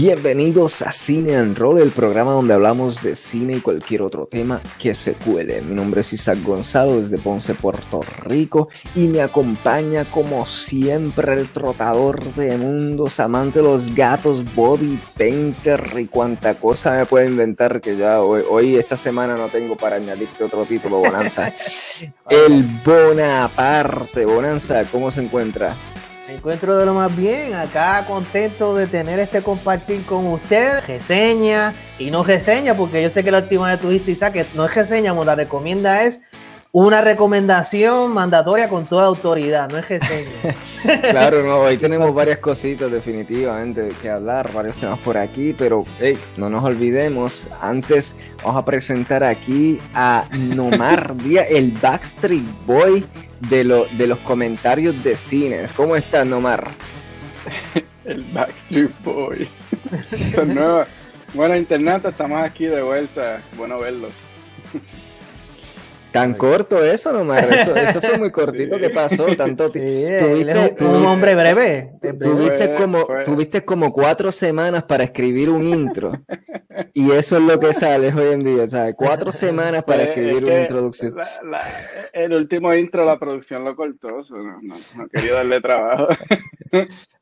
Bienvenidos a Cine and Roll, el programa donde hablamos de cine y cualquier otro tema que se cuele. Mi nombre es Isaac Gonzalo desde Ponce, Puerto Rico y me acompaña como siempre el trotador de mundos, amante de los gatos, body painter y cuanta cosa me puede inventar que ya hoy, hoy esta semana no tengo para añadirte otro título, Bonanza. el Bonaparte, Bonanza, ¿cómo se encuentra? Encuentro de lo más bien, acá contento de tener este compartir con ustedes, reseña y no reseña, porque yo sé que la última vez tuviste Isaac, que no es reseña, la recomienda es una recomendación mandatoria con toda autoridad, no es reseña. claro, no, hoy tenemos varias cositas definitivamente que hablar, varios temas por aquí, pero hey, no nos olvidemos, antes vamos a presentar aquí a Nomar Díaz, el Backstreet Boy de, lo, de los comentarios de cines. ¿Cómo estás, Nomar? el Backstreet Boy. bueno, internet, estamos aquí de vuelta, bueno verlos. Tan corto eso nomás, eso, eso fue muy cortito que pasó, tanto tuviste, un hombre breve. Tuviste como, tuviste como cuatro semanas para escribir un intro y eso es lo que sale hoy en día, ¿sabes? Cuatro semanas para pues, escribir una introducción. el último intro la producción lo cortó, no, no, quería darle trabajo.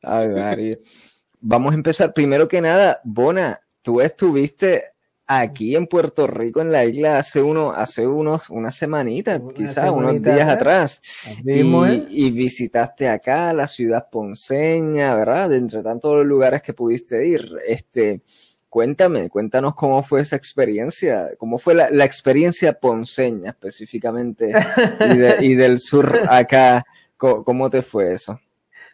Ay, Vamos a empezar, primero que nada, Bona, tú estuviste aquí en Puerto Rico, en la isla, hace uno, hace unos, unas semanitas, quizás unos días atrás. Y, visitaste acá la ciudad ponceña, ¿verdad? De entre tantos los lugares que pudiste ir. Este, cuéntame, cuéntanos cómo fue esa experiencia, cómo fue la, experiencia ponceña específicamente y, del sur acá. ¿Cómo te fue eso?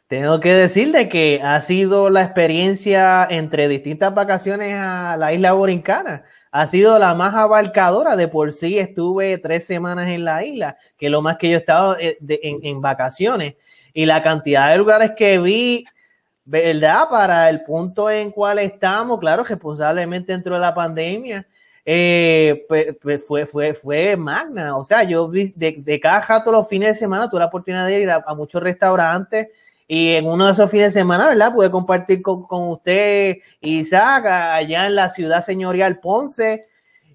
Tengo que decirle que ha sido la experiencia entre distintas vacaciones a la isla Borincana. Ha sido la más abarcadora. De por sí estuve tres semanas en la isla, que es lo más que yo he estado eh, en, vacaciones. Y la cantidad de lugares que vi, ¿verdad? Para el punto en cual estamos, claro, responsablemente dentro de la pandemia, eh, pues, fue, fue, fue magna. O sea, yo vi de, de cada jato los fines de semana tuve la oportunidad de ir a muchos restaurantes y en uno de esos fines de semana, ¿verdad? Pude compartir con, usted, Isaac, allá en la ciudad señorial Ponce.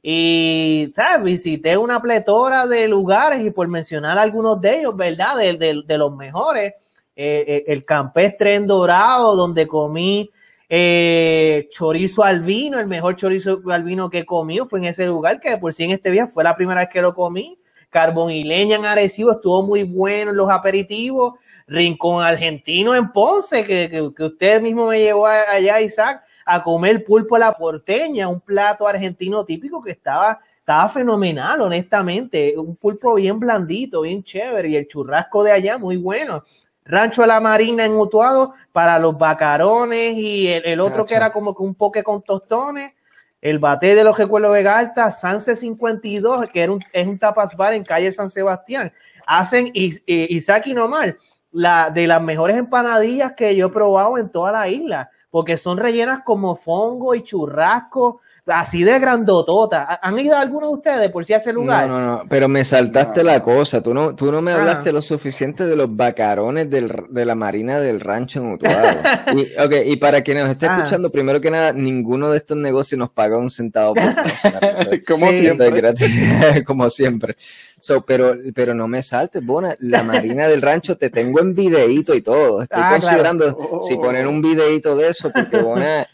Y, ¿sabes? Visité una pletora de lugares y por mencionar algunos de ellos, ¿verdad? De, los mejores. Eh, eh, el campestre en Dorado, donde comí eh, chorizo albino, el mejor chorizo albino que comí fue en ese lugar, que por sí en este día fue la primera vez que lo comí. Carbón y leña en Arecibo estuvo muy bueno en los aperitivos. Rincón Argentino en Ponce, que, que, usted mismo me llevó allá, Isaac, a comer pulpo a la porteña, un plato argentino típico que estaba, estaba fenomenal, honestamente. Un pulpo bien blandito, bien chévere, y el churrasco de allá muy bueno. Rancho de la Marina en Utuado para los bacarones y el, otro que era como que un poke con tostones. El bate de los recuerdos de Galta, Sanse 52, que era un, es un tapas bar en calle San Sebastián. Hacen Isaac y Nomar la, de las mejores empanadillas que yo he probado en toda la isla, porque son rellenas como fongo y churrasco, así de grandotota. ¿Han ido alguno de ustedes por si hace lugar? No, no, no, pero me saltaste la cosa. Tú no, tú no me ah. hablaste lo suficiente de los bacarones del, de la marina del rancho en Utuado. y, okay, y para quien nos esté ah. escuchando, primero que nada, ninguno de estos negocios nos paga un centavo por Como siempre. Como siempre. So, pero, pero no me saltes, Bona. La Marina del Rancho te tengo en videíto y todo. Estoy ah, considerando si poner un videíto de eso, porque Bona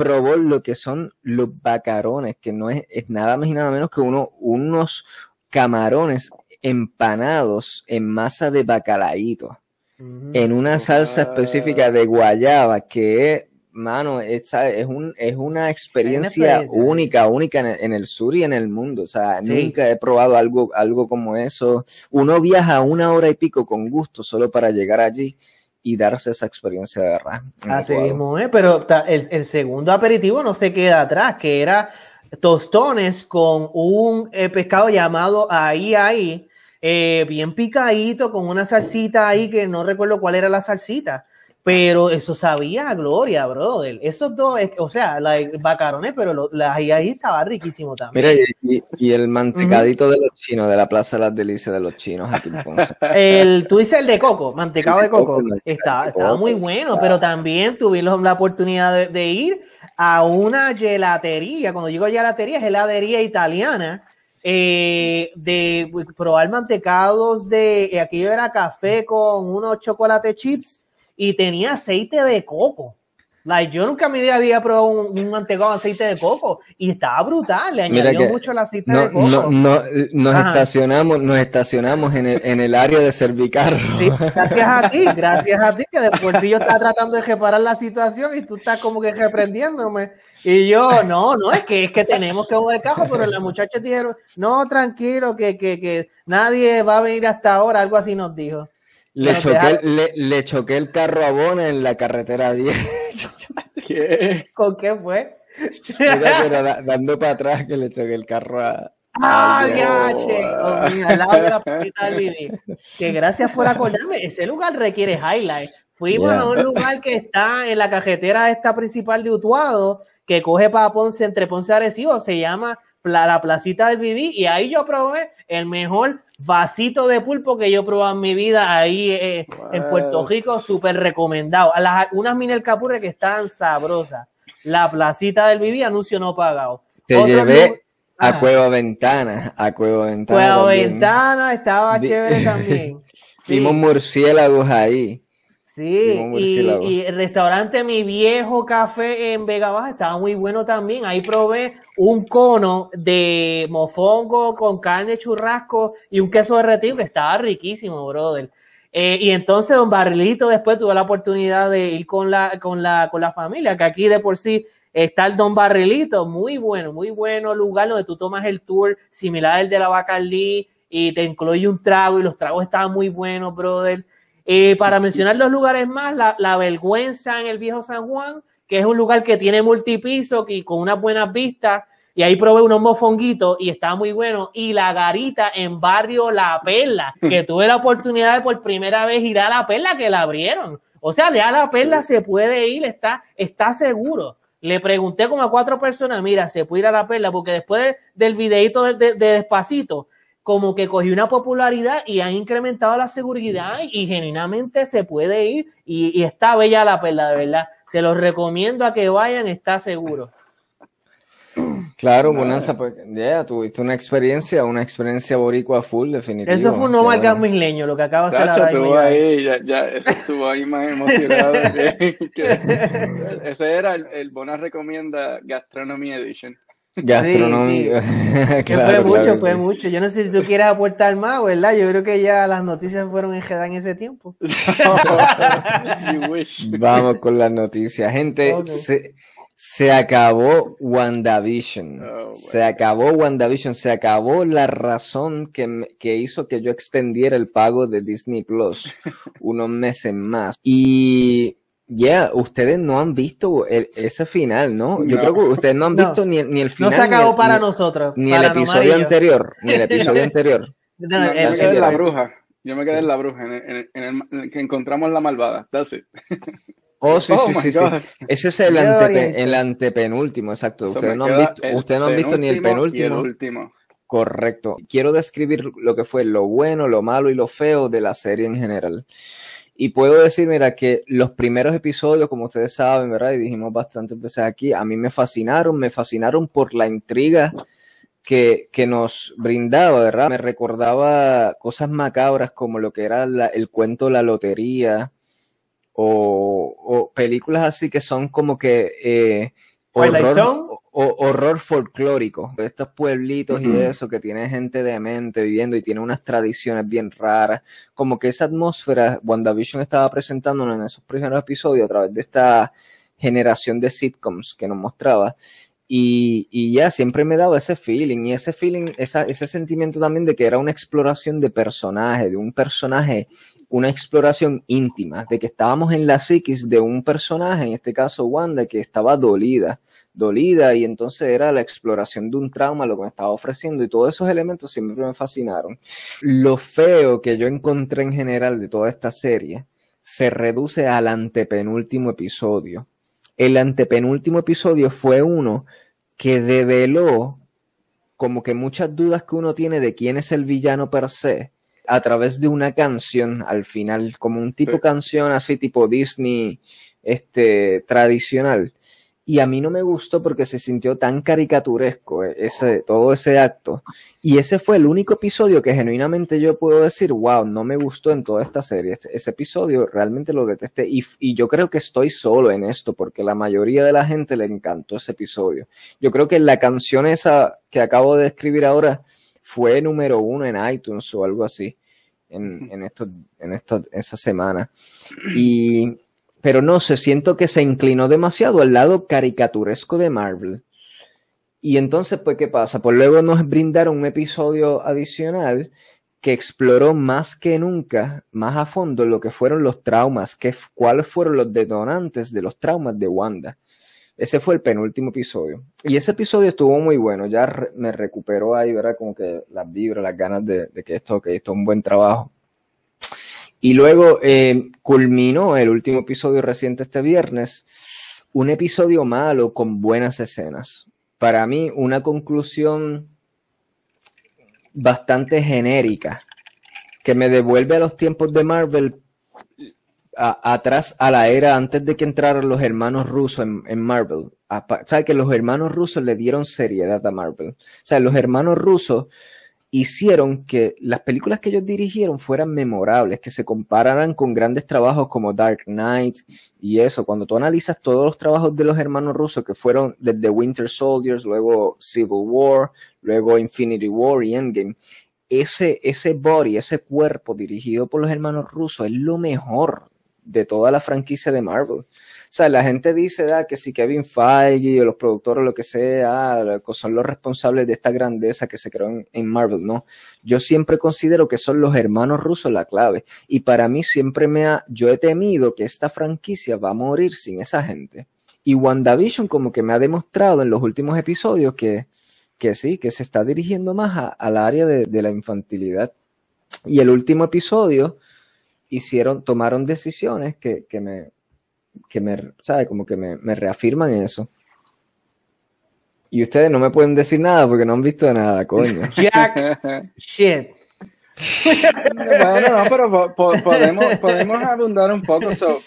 probó lo que son los bacarones, que no es, nada más y nada menos que uno, unos camarones empanados en masa de bacalaíto, en una salsa específica de guayaba, que es mano, es, es, un, es una experiencia, única, única en el, sur y en el mundo. O sea, nunca he probado algo, algo como eso. Uno viaja una hora y pico con gusto solo para llegar allí y darse esa experiencia de verdad. Así mismo, ¿eh? pero el, segundo aperitivo no se queda atrás, que era tostones con un eh, pescado llamado ahí, ahí, eh, bien picadito, con una salsita ahí que no recuerdo cuál era la salsita pero eso sabía gloria, brother. Esos dos, o sea, la bacarones, pero lo, la, ahí, estaba riquísimo también. Mira, y, el mantecadito de los chinos, de la Plaza de las Delicias de los chinos aquí en Ponce. El, tú dices el de coco, mantecado de coco. Está, estaba muy bueno, pero también tuvimos la oportunidad de, ir a una gelatería. Cuando digo gelatería, es heladería italiana. Eh, de probar mantecados de eh, aquello era café con unos chocolate chips y tenía aceite de coco. Like, yo nunca en mi vida había probado un, un mantecado de aceite de coco y estaba brutal, le añadió mucho el aceite de coco. No, no, nos estacionamos, nos estacionamos en el, en el área de servicarro. Sí, gracias a ti, gracias a ti, que después yo estaba tratando de reparar la situación y tú estás como que reprendiéndome. Y yo, no, no, es que es que tenemos que mover el cajo, pero las muchachas dijeron, no, tranquilo, que, que, que nadie va a venir hasta ahora, algo así nos dijo. Le choqué, le, le choqué, el carro a Bona en la carretera 10. ¿Qué? ¿Con qué fue? dando para atrás que le choqué el carro a. ¡Ah, ya, che! Oh, al lado de la placita del. Que gracias por acordarme. Ese lugar requiere highlight. Fuimos a un lugar que está en la cajetera esta principal de Utuado, que coge para Ponce, entre Ponce y Arecibo. Se llama la placita del Viví. Y ahí yo probé el mejor vasito de pulpo que yo he probado en mi vida ahí eh, en Puerto Rico, súper recomendado. A las, unas Minel Capurre que están sabrosas. La placita del Viví, anuncio no pagado. Te llevé a Cueva Ventana, a Cueva Ventana. Cueva Ventana estaba chévere también. Vimos murciélagos ahí. Sí, y, el restaurante Mi Viejo Café en Vega Baja estaba muy bueno también. Ahí probé un cono de mofongo con carne churrasco y un queso derretido que estaba riquísimo, brother. Eh, y entonces Don Barrilito después tuvo la oportunidad de ir con la, con la, con la familia, que aquí de por sí está el Don Barrilito, muy bueno, muy bueno lugar donde tú tomas el tour similar al de la Bacardí y te incluye un trago y los tragos estaban muy buenos, brother. Eh, para mencionar los lugares más, la, Vergüenza en el Viejo San Juan, que es un lugar que tiene multipiso y con unas buenas vistas. Y ahí probé unos mofonguitos y estaba muy bueno. Y la garita en barrio La Perla, que tuve la oportunidad de por primera vez ir a La Perla, que la abrieron. O sea, a La Perla se puede ir, está, está seguro. Le pregunté como a cuatro personas, mira, se puede ir a La Perla, porque después del videito de Despacito, como que cogió una popularidad y han incrementado la seguridad y, genuinamente se puede ir y, está bella la perla, de verdad. Se los recomiendo a que vayan, está seguro. Claro, Bonanza, pues ya tuviste una experiencia, una experiencia boricua full, definitivamente. Eso fue un no más misleño, lo que acaba de hacer ahora ahí, ya, ya, eso estuvo ahí más emocionado. ese era el, el Bona Recomienda Gastronomy Edition. Gastronomía. fue mucho, fue mucho. Yo no sé si tú quieres aportar más, ¿verdad? Yo creo que ya las noticias fueron en en ese tiempo. Vamos con las noticias. Gente, se, acabó WandaVision. Oh, se acabó WandaVision. Se acabó la razón que, que hizo que yo extendiera el pago de Disney Plus unos meses más. Y ya, ustedes no han visto ese final, ¿no? Yo creo que ustedes no han visto ni, ni, el final. No se acabó para nosotros. Ni el episodio anterior. Ni el episodio anterior. No, yo me quedé en la bruja. Yo me quedé en la bruja, en el, que encontramos la malvada. That's it. Oh, sí, sí, oh sí, sí. Ese es el, el antepenúltimo, exacto. Ustedes no han visto, ustedes no han visto ni el penúltimo. el último. Correcto. Quiero describir lo que fue lo bueno, lo malo y lo feo de la serie en general. Y puedo decir, mira, que los primeros episodios, como ustedes saben, ¿verdad? Y dijimos bastantes veces aquí, a mí me fascinaron, me fascinaron por la intriga que, que nos brindaba, ¿verdad? Me recordaba cosas macabras como lo que era el cuento La Lotería o, o, películas así que son como que... Eh, o, horror folclórico, de estos pueblitos y eso que tiene gente de mente viviendo y tiene unas tradiciones bien raras, como que esa atmósfera WandaVision estaba presentándonos en esos primeros episodios a través de esta generación de sitcoms que nos mostraba. Y, y ya siempre me daba ese feeling y ese feeling, esa, ese sentimiento también de que era una exploración de personaje, de un personaje una exploración íntima, de que estábamos en la psiquis de un personaje, en este caso Wanda, que estaba dolida, dolida, y entonces era la exploración de un trauma, lo que me estaba ofreciendo, y todos esos elementos siempre me fascinaron. Lo feo que yo encontré en general de toda esta serie se reduce al antepenúltimo episodio. El antepenúltimo episodio fue uno que develó como que muchas dudas que uno tiene de quién es el villano per se a través de una canción al final, como un tipo canción así tipo Disney este tradicional y a mí no me gustó porque se sintió tan caricaturesco eh, ese, todo ese acto. Y ese fue el único episodio que genuinamente yo puedo decir, wow, no me gustó en toda esta serie. Ese, episodio realmente lo detesté y, y, yo creo que estoy solo en esto porque la mayoría de la gente le encantó ese episodio. Yo creo que la canción esa que acabo de escribir ahora fue número uno en iTunes o algo así en, en, esto, en esto, esa semana. Y pero no sé, siento que se inclinó demasiado al lado caricaturesco de Marvel. Y entonces, pues, ¿qué pasa? Pues luego nos brindaron un episodio adicional que exploró más que nunca, más a fondo, lo que fueron los traumas, que, cuáles fueron los detonantes de los traumas de Wanda. Ese fue el penúltimo episodio. Y ese episodio estuvo muy bueno, ya me recuperó ahí, ¿verdad? Como que las vibras, las ganas de, que esto, que esto es un buen trabajo. Y luego eh, culminó el último episodio reciente este viernes, un episodio malo con buenas escenas. Para mí, una conclusión bastante genérica, que me devuelve a los tiempos de Marvel atrás a la era antes de que entraran los hermanos rusos en, en Marvel. ¿Sabes que los hermanos rusos le dieron seriedad a Marvel? O sea, los hermanos rusos hicieron que las películas que ellos dirigieron fueran memorables, que se compararan con grandes trabajos como Dark Knight y eso. Cuando tú analizas todos los trabajos de los hermanos rusos que fueron desde Winter Soldiers, luego Civil War, luego Infinity War y Endgame, ese, ese body, ese cuerpo dirigido por los hermanos rusos es lo mejor de toda la franquicia de Marvel. O sea, la gente dice que si Kevin Feige o los productores o lo que sea son los responsables de esta grandeza que se creó en, Marvel. No, yo siempre considero que son los hermanos rusos la clave. Y para mí siempre me ha, yo he temido que esta franquicia va a morir sin esa gente. Y WandaVision como que me ha demostrado en los últimos episodios que, que sí, que se está dirigiendo más al área de la infantilidad. Y el último episodio hicieron, tomaron decisiones que, que me, que me, ¿sabe? Como que me, me reafirman eso. Y ustedes no me pueden decir nada porque no han visto nada, coño. Jack, shit. bueno, no, pero podemos, podemos abundar un poco. So.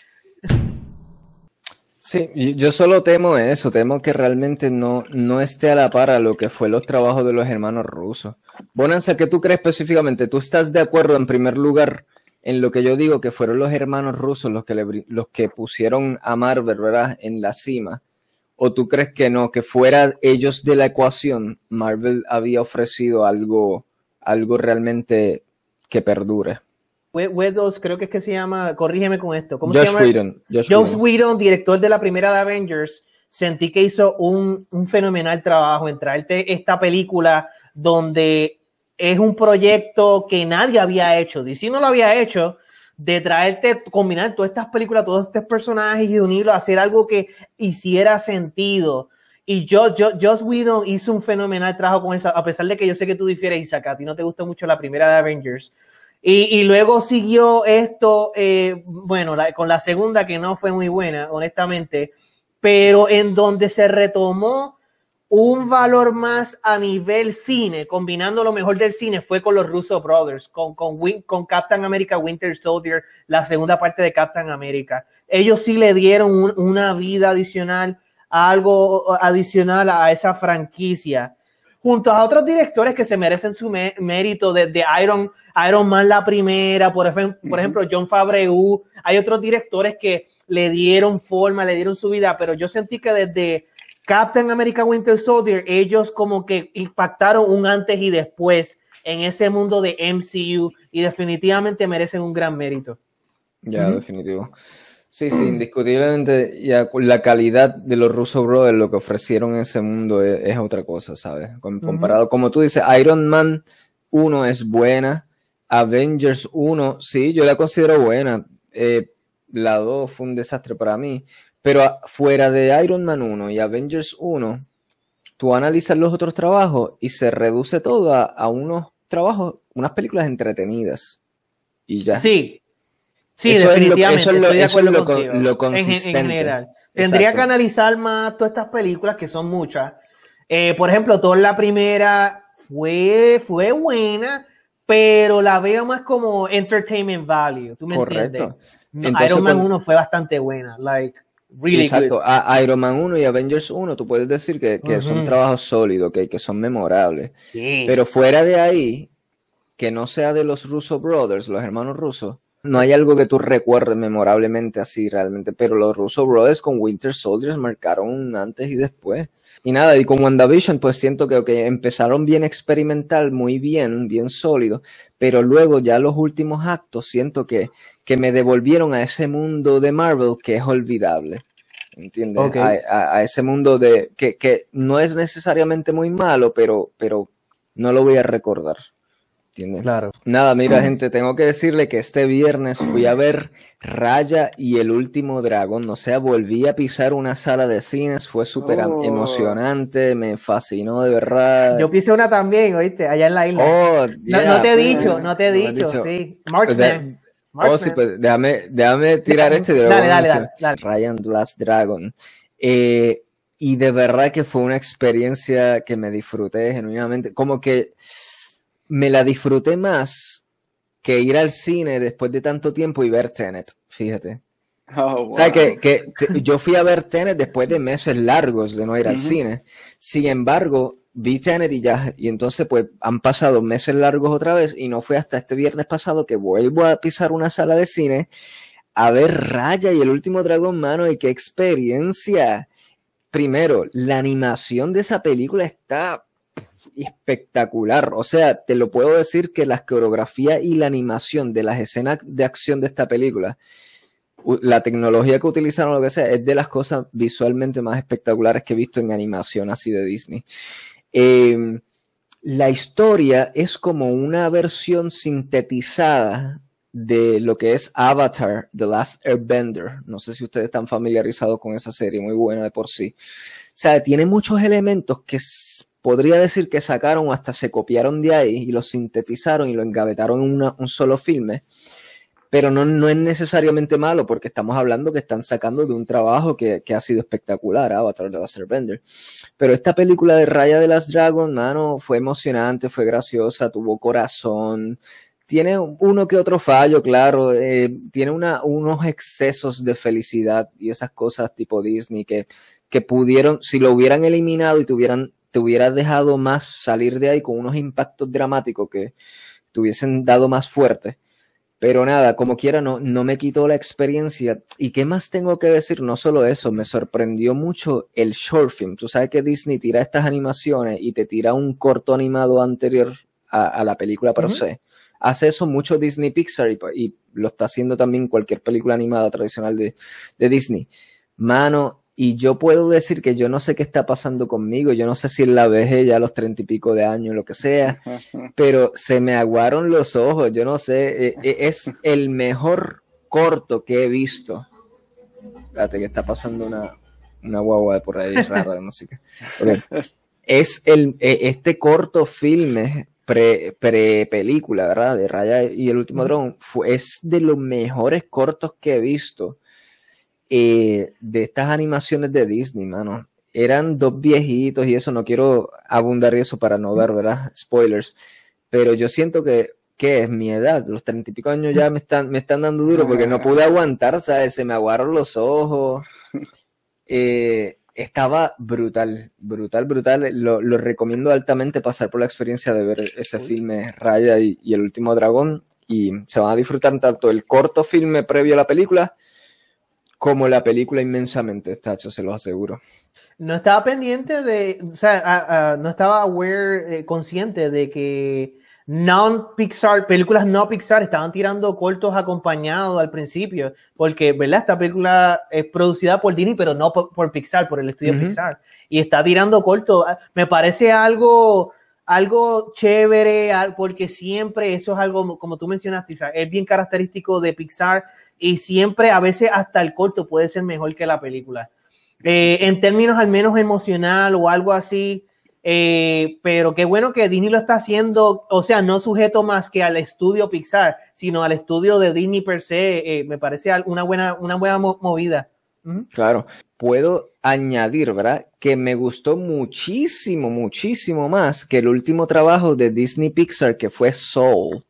Sí, yo solo temo eso, temo que realmente no, no esté a la par a lo que fue los trabajos de los hermanos rusos. Bonanza, ¿qué tú crees específicamente? ¿Tú estás de acuerdo en primer lugar en lo que yo digo que fueron los hermanos rusos los que, los que pusieron a Marvel, ¿verdad? En la cima. ¿O tú crees que no, que fuera ellos de la ecuación, Marvel había ofrecido algo, algo realmente que perdure? Wedos, creo que es que se llama, corrígeme con esto. ¿Cómo se llama? Whedon. Josh, Whedon, director de la primera de Avengers, sentí que hizo un, un fenomenal trabajo en traerte esta película donde es un proyecto que nadie había hecho. DC no lo había hecho de traerte, combinar todas estas películas, todos estos personajes y unirlo, hacer algo que hiciera sentido. Y yo, yo, Joss Whedon hizo un fenomenal trabajo con eso, a pesar de que yo sé que tú difieres, Isaac, a ti no te gusta mucho la primera de Avengers. Y, y luego siguió esto, eh, bueno, con la segunda que no fue muy buena, honestamente, pero en donde se retomó un valor más a nivel cine, combinando lo mejor del cine, fue con los Russo Brothers, con, con, con Captain America Winter Soldier, la segunda parte de Captain America. Ellos sí le dieron una vida adicional, algo adicional a esa franquicia. Junto a otros directores que se merecen su mérito, desde Iron, Iron Man la primera, por, ejemplo, por ejemplo John Favreau, hay otros directores que le dieron forma, le dieron su vida, pero yo sentí que desde Captain America Winter Soldier, ellos como que impactaron un antes y después en ese mundo de MCU y definitivamente merecen un gran mérito. Ya, definitivo. Sí, sí, indiscutiblemente ya la calidad de los Russo Brothers, lo que ofrecieron en ese mundo es, otra cosa, ¿sabes? Comparado, como tú dices, Iron Man 1 es buena, Avengers 1, sí, yo la considero buena. Eh, la 2 fue un desastre para mí, pero fuera de Iron Man 1 y Avengers 1, tú analizas los otros trabajos y se reduce todo a, unos trabajos, unas películas entretenidas. Y ya. Sí. Sí, definitivamente. eso es lo, consistente. En, general. Tendría que analizar más todas estas películas, que son muchas. Eh, por ejemplo, toda la primera fue, fue buena, pero la veo más como entertainment value. ¿Tú me Correcto. entiendes? Iron Man 1 fue bastante buena. Like, really Exacto. A Iron Man 1 y Avengers 1, tú puedes decir que, que son trabajos sólidos, que, que son memorables. Sí. Pero fuera de ahí, que no sea de los Russo Brothers, los hermanos rusos, no hay algo que tú recuerdes memorablemente así realmente, pero los Russo Brothers con Winter Soldiers marcaron un antes y después. Y nada, y con WandaVision pues siento que empezaron bien experimental, muy bien, bien sólido, pero luego ya los últimos actos siento que, que me devolvieron a ese mundo de Marvel que es olvidable. ¿Entiendes? A, ese mundo de que, que no es necesariamente muy malo, pero, pero no lo voy a recordar. Claro. Nada, mira, gente, tengo que decirle que este viernes fui a ver Raya y el último dragón. O sea, volví a pisar una sala de cines, fue súper oh. emocionante, me fascinó de verdad. Yo pisé una también, oíste, allá en la isla. Oh, no, te he dicho, no te he dicho, sí. Marksman. Oh, sí, pues déjame, déjame tirar este de dale, dale, dale, Ryan Last Dragon. Eh, y de verdad que fue una experiencia que me disfruté genuinamente. Como que me la disfruté más que ir al cine después de tanto tiempo y ver Tenet, fíjate. Oh, o sea, que, que yo fui a ver Tenet después de meses largos de no ir al cine. Sin embargo, vi Tenet y ya, y entonces pues han pasado meses largos otra vez y no fue hasta este viernes pasado que vuelvo a pisar una sala de cine a ver Raya y el último dragón mano y qué experiencia. Primero, la animación de esa película está espectacular. O sea, te lo puedo decir que la coreografía y la animación de las escenas de acción de esta película, la tecnología que utilizaron, lo que sea, es de las cosas visualmente más espectaculares que he visto en animación así de Disney. Em, la historia es como una versión sintetizada de lo que es Avatar, The Last Airbender. No sé si ustedes están familiarizados con esa serie, muy buena de por sí. O sea, tiene muchos elementos que podría decir que sacaron hasta se copiaron de ahí y lo sintetizaron y lo engavetaron en un solo filme. Pero no, no es necesariamente malo porque estamos hablando que están sacando de un trabajo que, ha sido espectacular, Avatar de Last Airbender. Pero esta película de Raya de las Dragon, mano, fue emocionante, fue graciosa, tuvo corazón, tiene uno que otro fallo, claro, eh, tiene una, unos excesos de felicidad y esas cosas tipo Disney que, que pudieron, si lo hubieran eliminado y tuvieran te hubiera dejado más salir de ahí con unos impactos dramáticos que te hubiesen dado más fuerte. Pero nada, como quiera, no, no me quitó la experiencia. ¿Y qué más tengo que decir? No solo eso, me sorprendió mucho el short film. Tú sabes que Disney tira estas animaciones y te tira un corto animado anterior a, la película per se. Hace eso mucho Disney Pixar y, lo está haciendo también cualquier película animada tradicional de, de Disney. Mano, y yo puedo decir que yo no sé qué está pasando conmigo, yo no sé si en la vejez ya a los treinta y pico de años, lo que sea, pero se me aguaron los ojos, yo no sé, e, e, es el mejor corto que he visto. Espérate que está pasando una, una guagua de por ahí rara de música. Es el, e, este corto filme pre, pre, película, ¿verdad? De Raya y el último dron, es de los mejores cortos que he visto eh, de estas animaciones de Disney, mano. Eran dos viejitos y eso, no quiero abundar eso para no ver, ¿verdad? Spoilers. Pero yo siento que, que es mi edad, los treinta y pico años ya me están, me están dando duro porque no pude aguantar, ¿sabes? Se me aguaron los ojos. Eh, estaba brutal, brutal, brutal. Lo, recomiendo altamente pasar por la experiencia de ver ese filme Raya y, y, el último dragón. Y se van a disfrutar tanto el corto filme previo a la película como la película inmensamente, Tacho, se lo aseguro. No estaba pendiente de, o sea, no estaba aware, eh, consciente de que non-Pixar, películas no Pixar estaban tirando cortos acompañados al principio, porque, ¿verdad? Esta película es producida por Disney, pero no por, Pixar, por el estudio Pixar. Y está tirando cortos. Me parece algo, algo chévere, porque siempre eso es algo, como tú mencionaste, es bien característico de Pixar y siempre, a veces hasta el corto puede ser mejor que la película. Eh, en términos al menos emocional o algo así, Eh, pero qué bueno que Disney lo está haciendo, o sea, no sujeto más que al estudio Pixar, sino al estudio de Disney per se. Eh, me parece una buena, una buena movida. Claro, puedo añadir, ¿verdad? Que me gustó muchísimo, muchísimo más que el último trabajo de Disney Pixar, que fue Soul,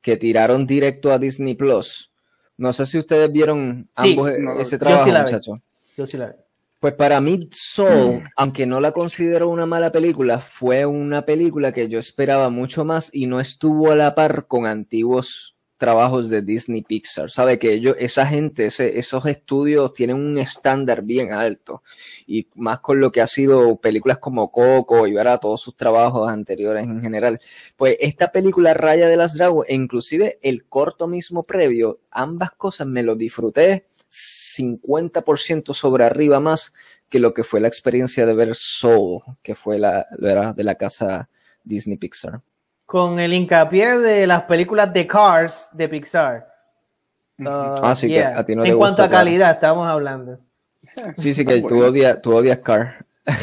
que tiraron directo a Disney Plus. No sé si ustedes vieron ambos ese trabajo, muchachos. Yo sí la vi. Pues para mí, Soul, mm. aunque no la considero una mala película, fue una película que yo esperaba mucho más y no estuvo a la par con antiguos trabajos de Disney Pixar. Sabe que ellos, esa gente, esos estudios tienen un estándar bien alto. Y más con lo que ha sido películas como Coco y a todos sus trabajos anteriores en general. Pues esta película Raya de las Dragos, e inclusive el corto mismo previo, ambas cosas me lo disfruté 50% sobre arriba más que lo que fue la experiencia de ver Soul, que fue la, de la casa Disney Pixar. Con el hincapié de las películas de Cars de Pixar. ah, sí, que a ti no En cuanto a calidad, estamos hablando. Sí, sí, que tú odias, tú odias Cars.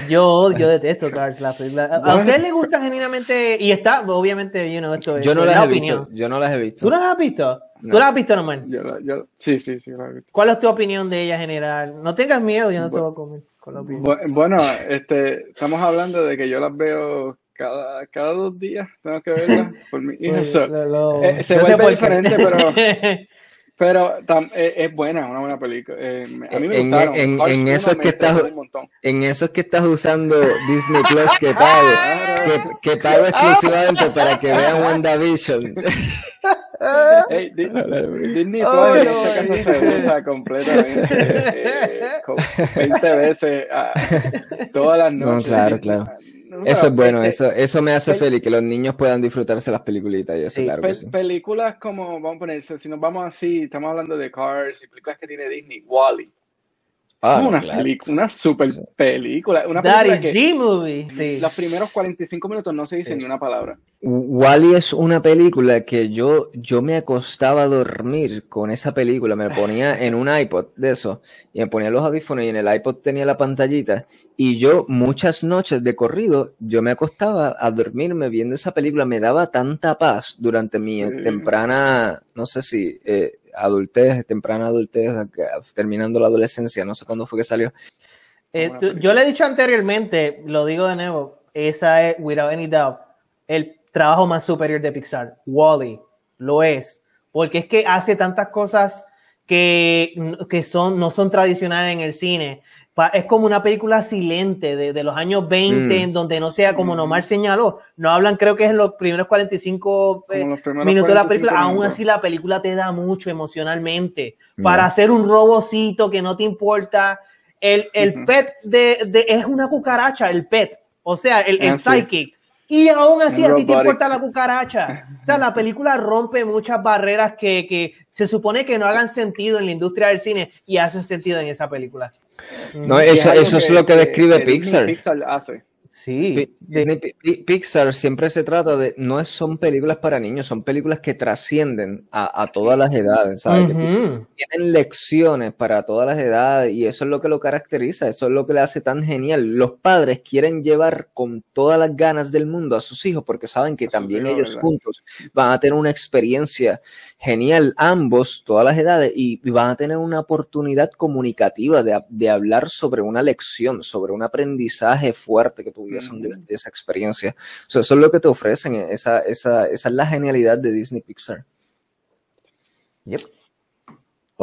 Yo, yo detesto Cars, la película. ¿A usted le gusta genuinamente? Y está, obviamente, you know, esto Yo no las he visto. Yo no las he visto. ¿Tú las has visto? ¿Tú las has visto, Norman? Yo, yo, sí, sí, sí, la he visto. ¿Cuál es tu opinión de ella general? No tengas miedo, yo no te voy a comer con la opinión. Bueno, este, estamos hablando de que yo las veo cada, cada dos días, tengo que verlas por mi hija. Pues, eh, se vuelve diferente, pero Pero eh, es, buena, una buena película. Eh, a mí me en. En, en eso es que estás, en eso es que estás usando Disney Plus que pago, que, pago exclusivamente para que vean WandaVision. Hey, Disney Plus en este caso se usa completamente eh, 20 veces todas las noches. No, claro, claro eso es bueno, eso, eso me hace feliz, que los niños puedan disfrutarse las peliculitas y eso, claro Películas como, vamos a poner, si nos vamos así, estamos hablando de Cars y películas que tiene Disney, Wally. -E. Ah, una, una super película. Una película que movie. Sí. Los primeros 45 minutos no se dice ni una palabra. Wally es una película que yo, yo me acostaba a dormir con esa película. Me la ponía en un iPod de eso. Y me ponía los audífonos y en el iPod tenía la pantallita. Y yo muchas noches de corrido, yo me acostaba a dormirme viendo esa película. Me daba tanta paz durante mi temprana, no sé si... Eh, adultez, temprana adultez, terminando la adolescencia, no sé cuándo fue que salió. Eh, yo le he dicho anteriormente, lo digo de nuevo, esa es, without any doubt, el trabajo más superior de Pixar. Wally, lo es, porque es que hace tantas cosas que, que son, no son tradicionales en el cine es como una película silente de, los años 20, mm. en donde no sea como Nomar señaló, no hablan, creo que es en los primeros 45 eh, minutos de la película, aún así la película te da mucho emocionalmente. Para hacer un robocito que no te importa, el, el pet de, es una cucaracha, el pet, o sea, el, el ah, psychic. Y aún así a ti te importa la cucaracha. O sea, la película rompe muchas barreras que, que se supone que no hagan sentido en la industria del cine y hacen sentido en esa película. No, eso, eso es lo que describe Pixar. Pixar hace. Sí. Pixar siempre se trata de, no son películas para niños, son películas que trascienden a, todas las edades, ¿sabes? Tienen lecciones para todas las edades y eso es lo que lo caracteriza, eso es lo que le hace tan genial. Los padres quieren llevar con todas las ganas del mundo a sus hijos porque saben que también ellos juntos van a tener una experiencia genial, ambos, todas las edades, y van a tener una oportunidad comunicativa de, de hablar sobre una lección, sobre un aprendizaje fuerte que tú de, esa experiencia. eso es lo que te ofrecen, esa, esa, esa es la genialidad de Disney Pixar.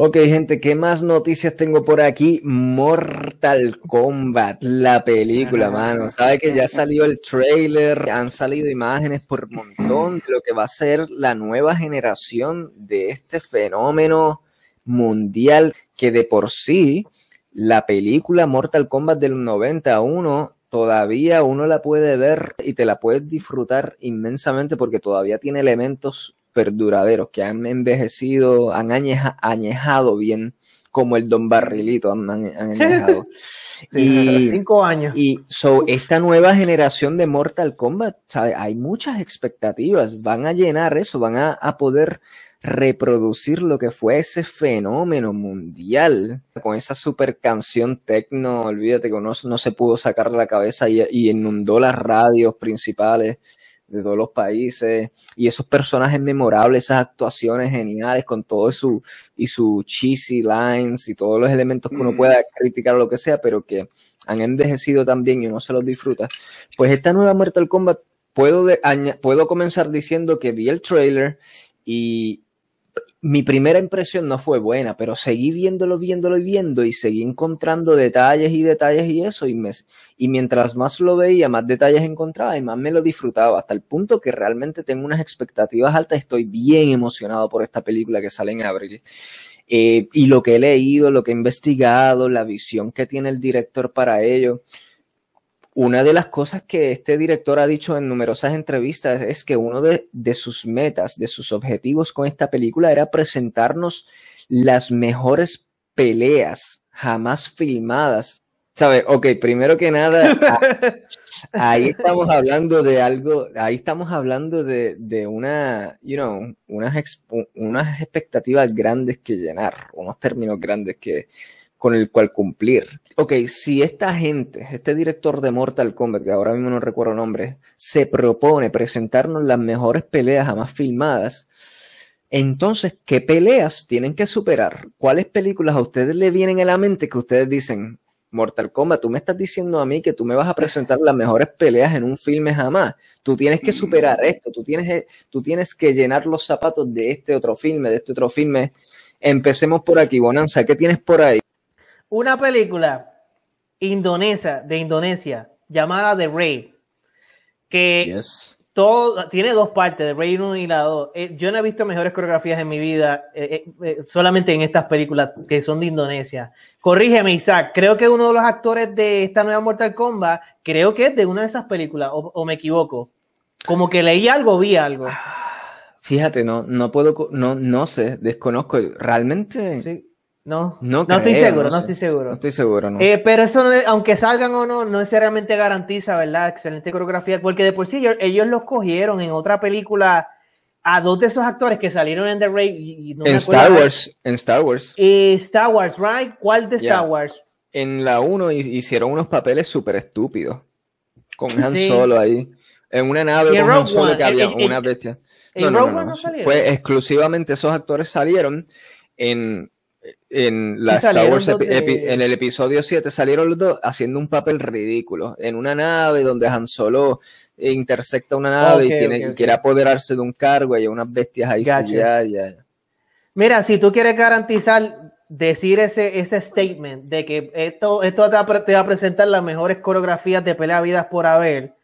Ok, gente, ¿qué más noticias tengo por aquí? Mortal Kombat, la película, mano. Sabe que ya salió el trailer, han salido imágenes por montón de lo que va a ser la nueva generación de este fenómeno mundial que de por sí la película Mortal Kombat del 91 todavía uno la puede ver y te la puedes disfrutar inmensamente porque todavía tiene elementos perduraderos que han envejecido, han añejado bien como el Don Barrilito han, añejado. y, cinco años. Y so, esta nueva generación de Mortal Kombat, ¿sabe? hay muchas expectativas, van a llenar eso, van a, a poder reproducir lo que fue ese fenómeno mundial con esa super canción tecno, olvídate que no, no se pudo sacar de la cabeza y, y inundó las radios principales de todos los países y esos personajes memorables, esas actuaciones geniales con todo su y su cheesy lines y todos los elementos que uno mm. pueda criticar o lo que sea, pero que han envejecido también y uno se los disfruta. Pues esta nueva Mortal Kombat puedo, puedo comenzar diciendo que vi el trailer y, mi primera impresión no fue buena, pero seguí viéndolo, viéndolo y viendo y seguí encontrando detalles y detalles y eso. Y, y mientras más lo veía, más detalles encontraba y más me lo disfrutaba, hasta el punto que realmente tengo unas expectativas altas. Estoy bien emocionado por esta película que sale en abril. Eh, y lo que he leído, lo que he investigado, la visión que tiene el director para ello una de las cosas que este director ha dicho en numerosas entrevistas es que uno de, sus metas, de sus objetivos con esta película era presentarnos las mejores peleas jamás filmadas. ¿Sabe? Ok, primero que nada, ahí estamos hablando de algo, ahí estamos hablando de, de una, you know, unas, unas expectativas grandes que llenar, unos términos grandes que, con el cual cumplir. Ok, si esta gente, este director de Mortal Kombat, que ahora mismo no recuerdo nombre, se propone presentarnos las mejores peleas jamás filmadas, entonces, ¿qué peleas tienen que superar? ¿Cuáles películas a ustedes le vienen a la mente que ustedes dicen, Mortal Kombat, tú me estás diciendo a mí que tú me vas a presentar las mejores peleas en un filme jamás. Tú tienes que superar esto, tú tienes, tú tienes que llenar los zapatos de este otro filme, de este otro filme. Empecemos por aquí, Bonanza, ¿qué tienes por ahí? Una película indonesia, de Indonesia llamada The Raid, que todo, tiene dos partes, The Raid 1 y la 2. Eh, yo no he visto mejores coreografías en mi vida, eh, eh, solamente en estas películas que son de Indonesia. Corrígeme, Isaac, creo que uno de los actores de esta nueva Mortal Kombat, creo que es de una de esas películas, o, me equivoco. Como que leí algo, vi algo. Fíjate, no, no puedo, no, no sé, desconozco. Realmente. Sí. No, no, estoy seguro, no, estoy seguro. No estoy seguro, no. Eh, pero eso, aunque salgan o no, no necesariamente garantiza, ¿verdad? Excelente coreografía, porque de por sí ellos, los cogieron en otra película a dos de esos actores que salieron en The Raid. en Star Wars, en Star Wars. Y Star Wars, right? ¿Cuál de Star Wars? En la 1 hicieron unos papeles súper estúpidos. Con Han Solo ahí. En una nave con Han Solo que había una bestia. No, no, no, no. Fue exclusivamente esos actores salieron en en la Star Wars en el episodio 7 salieron los dos haciendo un papel ridículo en una nave donde Han Solo intersecta una nave y tiene quiere apoderarse de un cargo y hay unas bestias ahí ya, ya, Mira, si tú quieres garantizar decir ese, ese statement de que esto, esto te, va, a presentar las mejores coreografías de pelea vidas por haber,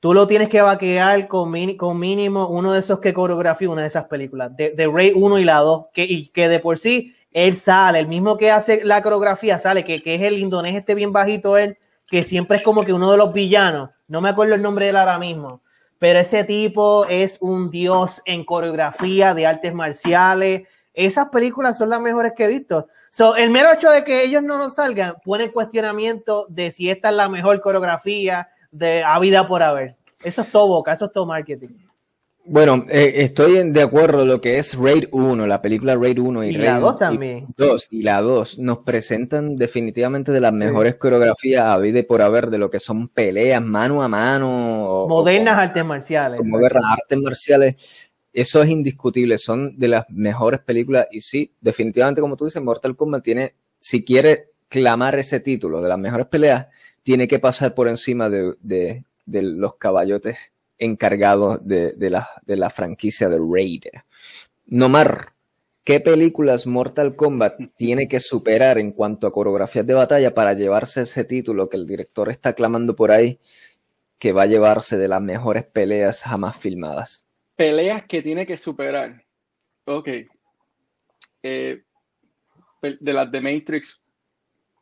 tú lo tienes que vaquear con, con mínimo uno de esos que coreografía una de esas películas, de, de Rey 1 y la 2, que, y que de por sí él sale, el mismo que hace la coreografía sale, que, es el indonés este bien bajito él, que siempre es como que uno de los villanos, no me acuerdo el nombre de él ahora mismo, pero ese tipo es un dios en coreografía de artes marciales, esas películas son las mejores que he visto. So, el mero hecho de que ellos no nos salgan pone en cuestionamiento de si esta es la mejor coreografía de a vida por haber. Eso es todo boca, eso es todo marketing. Bueno, eh, estoy de acuerdo lo que es Raid 1, la película Raid 1 y, la 2 también. 2 y la 2 nos presentan definitivamente de las mejores coreografías a vida por haber de lo que son peleas mano a mano. Modernas artes marciales. Modernas artes marciales. Eso es indiscutible, son de las mejores películas y sí, definitivamente como tú dices, Mortal Kombat tiene, si quiere clamar ese título de las mejores peleas, tiene que pasar por encima de, de, de los caballotes encargado de, la, de la franquicia de Raid. Nomar, ¿qué películas Mortal Kombat tiene que superar en cuanto a coreografías de batalla para llevarse ese título que el director está clamando por ahí, que va a llevarse de las mejores peleas jamás filmadas? Peleas que tiene que superar. Ok. Eh, de las de Matrix,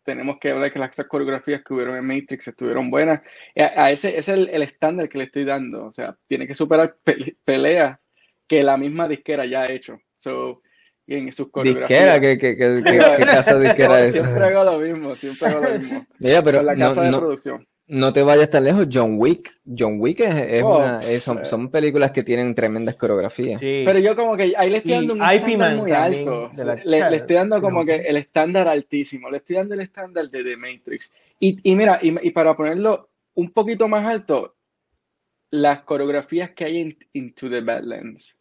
tenemos que hablar que las coreografías que hubieron en Matrix estuvieron buenas. A, ese, es el, estándar que le estoy dando. O sea, tiene que superar peleas que la misma disquera ya ha hecho. So, en sus coreografías. ¿Disquera? ¿Qué, qué, qué, qué casa disquera es? Siempre hago lo mismo, siempre hago lo mismo. pero la casa de producción. No te vayas tan lejos, John Wick. John Wick es, oh, una, son, películas que tienen tremendas coreografías. Pero yo como que ahí le estoy dando un estándar muy alto. Le, estoy dando como que el estándar altísimo. Le estoy dando el estándar de The Matrix. Y, y mira, y, para ponerlo un poquito más alto, las coreografías que hay en Into the Badlands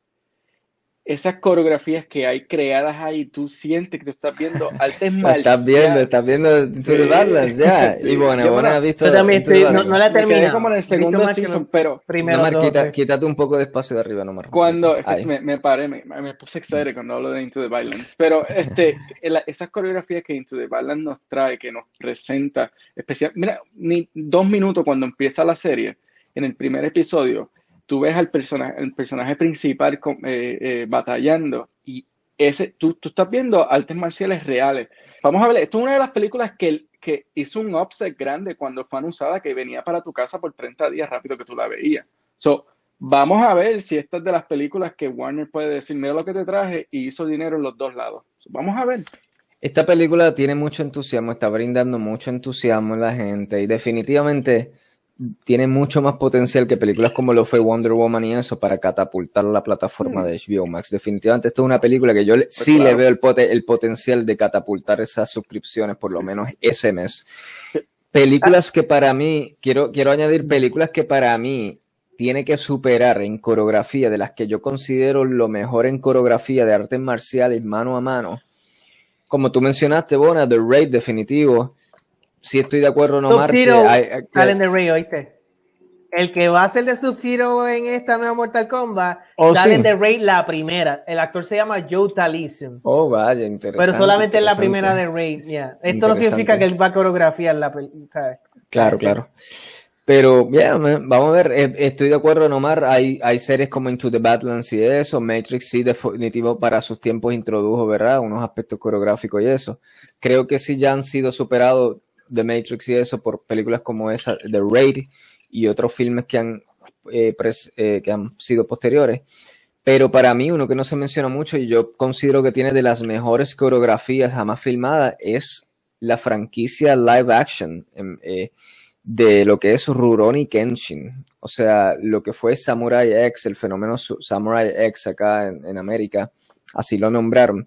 esas coreografías que hay creadas ahí, tú sientes que tú estás viendo artes marciales. Estás viendo, estás viendo Into the Badlands, ya. Y bueno, bueno, has visto. Yo también estoy, no, no, la terminé. como en el segundo season, pero. Primero. No, quita, quítate un poco de espacio de arriba, no Mar. Cuando. me, me, paré, me, me puse excited cuando hablo de Into the Badlands. Pero este, esas coreografías que Into the Badlands nos trae, que nos presenta, especial. Mira, ni dos minutos cuando empieza la serie, en el primer episodio tú ves al personaje, el personaje principal eh, eh, batallando y ese, tú, tú, estás viendo artes marciales reales. Vamos a ver, esto es una de las películas que, que hizo un offset grande cuando fue anunciada que venía para tu casa por 30 días rápido que tú la veías. So, vamos a ver si esta es de las películas que Warner puede decir, mira lo que te traje y hizo dinero en los dos lados. vamos a ver. Esta película tiene mucho entusiasmo, está brindando mucho entusiasmo en la gente y definitivamente tiene mucho más potencial que películas como lo fue Wonder Woman y eso para catapultar la plataforma de HBO Max. Definitivamente esto es una película que yo pues sí le veo el, el, potencial de catapultar esas suscripciones por lo menos ese mes. Películas que para mí, quiero, quiero añadir películas que para mí tiene que superar en coreografía, de las que yo considero lo mejor en coreografía de artes marciales mano a mano. Como tú mencionaste, Bona, The Raid definitivo si estoy de acuerdo no Sub-Zero salen de Ray, ¿oíste? El que va a ser de Sub-Zero en esta nueva Mortal Kombat oh, salen de Ray la primera. El actor se llama Joe Talism. Oh, vaya, interesante. Pero solamente es la primera de Ray. Esto no significa que él va a coreografiar la ¿sabes? Claro, claro. Pero, ya, vamos a ver, eh, estoy de acuerdo, Nomar, hay, hay series como Into the Badlands y eso, Matrix sí definitivo para sus tiempos introdujo, ¿verdad? Unos aspectos coreográficos y eso. Creo que sí ya han sido superados The Matrix y eso por películas como esa, The Raid y otros filmes que han, eh, eh, que han sido posteriores. Pero para mí, uno que no se menciona mucho y yo considero que tiene de las mejores coreografías jamás filmadas es la franquicia live action em, eh, de lo que es Rurouni Kenshin. O sea, lo que fue Samurai X, el fenómeno Samurai X acá en, en América, así lo nombraron.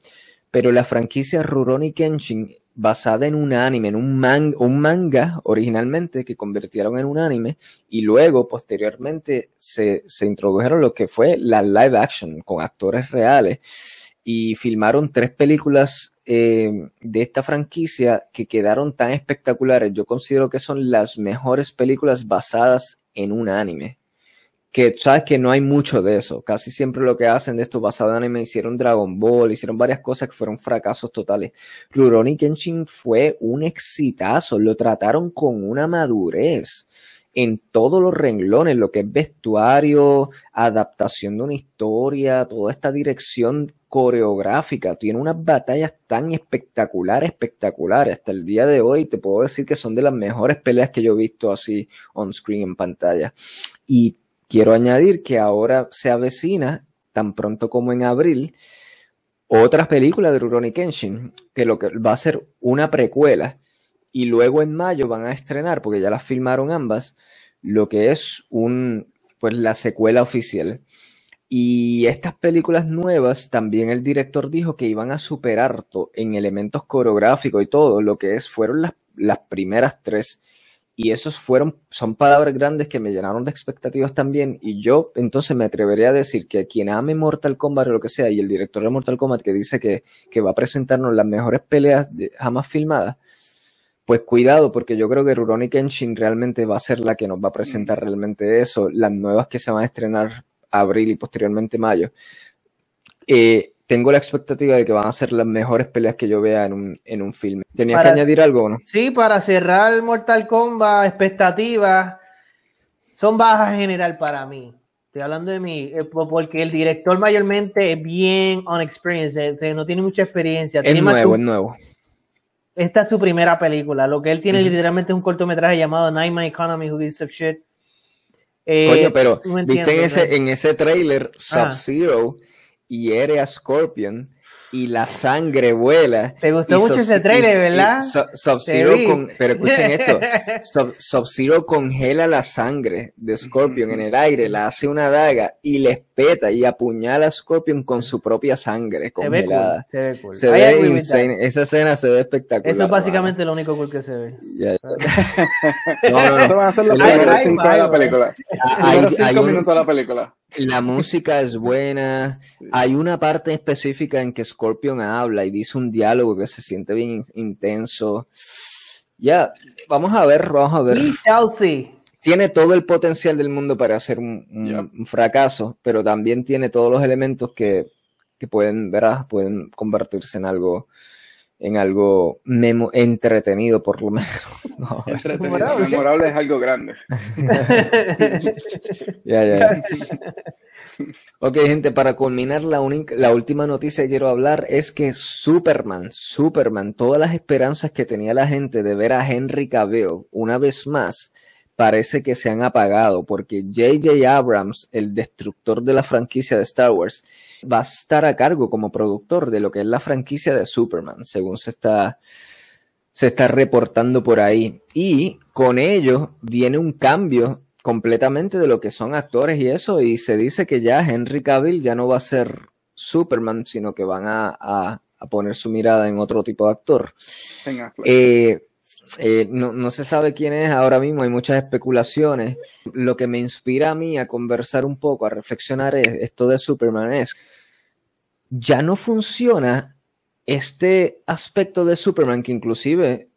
Pero la franquicia Rurouni Kenshin basada en un anime, en un, un manga originalmente que convirtieron en un anime y luego posteriormente se, introdujeron lo que fue la live action con actores reales y filmaron tres películas eh, de esta franquicia que quedaron tan espectaculares. Yo considero que son las mejores películas basadas en un anime que sabes que no hay mucho de eso. Casi siempre lo que hacen de esto basado en anime hicieron Dragon Ball, hicieron varias cosas que fueron fracasos totales. Rurouni Kenshin fue un exitazo, lo trataron con una madurez en todos los renglones, lo que es vestuario, adaptación de una historia, toda esta dirección coreográfica, tiene unas batallas tan espectaculares, espectaculares. Hasta el día de hoy te puedo decir que son de las mejores peleas que yo he visto así on screen en pantalla. Y Quiero añadir que ahora se avecina, tan pronto como en abril, otra película de Rurouni Kenshin, que lo que va a ser una precuela, y luego en mayo van a estrenar, porque ya las filmaron ambas, lo que es un, pues la secuela oficial. Y estas películas nuevas, también el director dijo que iban a superar en elementos coreográficos y todo, lo que es, fueron las, las primeras tres. Y esos fueron, son palabras grandes que me llenaron de expectativas también. Y yo entonces me atrevería a decir que quien ame Mortal Kombat o lo que sea, y el director de Mortal Kombat que dice que, va a presentarnos las mejores peleas jamás filmadas, pues cuidado, porque yo creo que Rurouni Kenshin realmente va a ser la que nos va a presentar mm. realmente eso, las nuevas que se van a estrenar abril y posteriormente mayo. Eh, tengo la expectativa de que van a ser las mejores peleas que yo vea en un, en un filme. ¿Tenías que añadir algo o no? Sí, para cerrar Mortal Kombat, expectativas son bajas en general para mí. Estoy hablando de mí, eh, porque el director mayormente es bien unexperienced, no tiene mucha experiencia. Es nuevo, es nuevo. Esta es su primera película. Lo que él tiene literalmente es un cortometraje llamado Nightmare Economy, Who Gives a Shit. Eh, Coño, pero viste en ese, en ese trailer Sub-Zero y a Scorpion y la sangre vuela. Te gustó mucho ese trailer, ¿verdad? Sub-Zero con, pero escuchen esto, Sub-Zero congela la sangre de Scorpion en el aire, la hace una daga y le espeta y apuñala a Scorpion con su propia sangre congelada. Se ve cool. Se ve, insane. Esa escena se ve espectacular. Eso es básicamente lo único cool que se ve. no, no, no. Eso van a ser los primeros cinco de la película. Los cinco minutos de la película. La música es buena. Hay una parte específica en que Scorpion habla y dice un diálogo que se siente bien intenso. Ya, vamos a ver, vamos a ver. Tiene todo el potencial del mundo para ser un, fracaso, pero también tiene todos los elementos que, pueden, verás, pueden convertirse en algo en algo entretenido por lo menos. memorable es algo grande. ya, ya. Ok, gente, para culminar, la, la última noticia que quiero hablar es que Superman, Superman, todas las esperanzas que tenía la gente de ver a Henry Cavill una vez más, parece que se han apagado porque J.J. Abrams, el destructor de la franquicia de Star Wars, va a estar a cargo como productor de lo que es la franquicia de Superman, según se está, se está reportando por ahí. Y con ello viene un cambio completamente de lo que son actores y eso, y se dice que ya Henry Cavill ya no va a ser Superman, sino que van a, poner su mirada en otro tipo de actor. Eh, eh, no, no, se sabe quién es ahora mismo, hay muchas especulaciones. Lo que me inspira a mí a conversar un poco, a reflexionar es esto de Superman es, ya no funciona este aspecto de Superman que inclusive,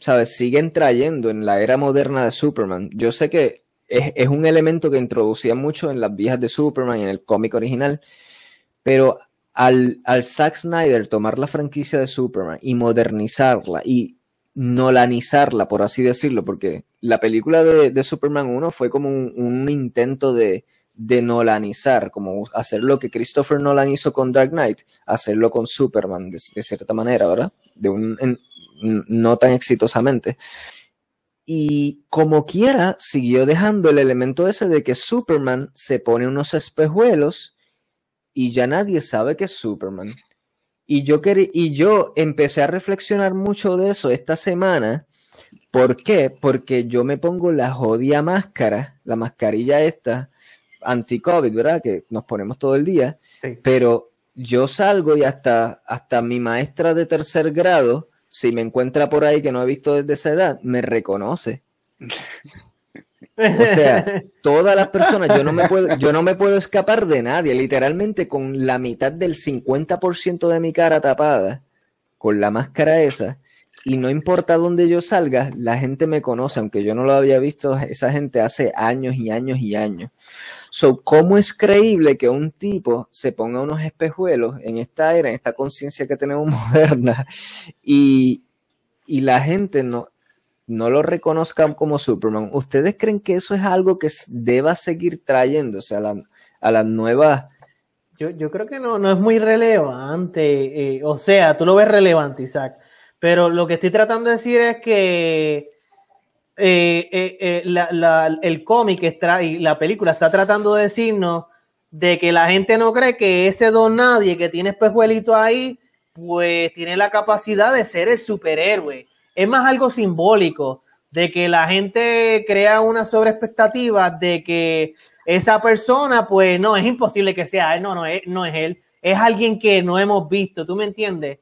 ¿sabes? Siguen trayendo en la era moderna de Superman. Yo sé que es, es un elemento que introducía mucho en las viejas de Superman en el cómic original, pero al, al Zack Snyder tomar la franquicia de Superman y modernizarla y nolanizarla, por así decirlo, porque la película de, Superman 1 fue como un, intento de, de, nolanizar, como hacer lo que Christopher Nolan hizo con Dark Knight, hacerlo con Superman de, cierta manera, ¿verdad? De un, no tan exitosamente. Y como quiera, siguió dejando el elemento ese de que Superman se pone unos espejuelos y ya nadie sabe que es Superman. Y yo, y yo empecé a reflexionar mucho de eso esta semana. ¿Por qué? Porque yo me pongo la jodida máscara, la mascarilla esta, anti-COVID, ¿verdad? Que nos ponemos todo el día. Pero yo salgo y hasta, hasta mi maestra de tercer grado, si me encuentra por ahí que no he visto desde esa edad, me reconoce. O sea, todas las personas, yo no me puedo, yo no me puedo escapar de nadie, literalmente con la mitad del 50% de mi cara tapada, con la máscara esa, y no importa dónde yo salga, la gente me conoce, aunque yo no lo había visto esa gente hace años y años y años. So, ¿cómo es creíble que un tipo se ponga unos espejuelos en esta era, en esta conciencia que tenemos moderna, y, y la gente no, no lo reconozcan como Superman, ¿ustedes creen que eso es algo que deba seguir trayéndose a, la, a las nuevas? Yo, yo, creo que no, no es muy relevante. Eh, o sea, tú lo ves relevante, Isaac. Pero lo que estoy tratando de decir es que eh, eh, el cómic y la película está tratando de decirnos de que la gente no cree que ese don nadie que tiene espejuelito ahí, pues tiene la capacidad de ser el superhéroe es más algo simbólico de que la gente crea una sobreexpectativa de que esa persona, pues no, es imposible que sea él, no, no es, no es él, es alguien que no hemos visto, ¿tú me entiendes?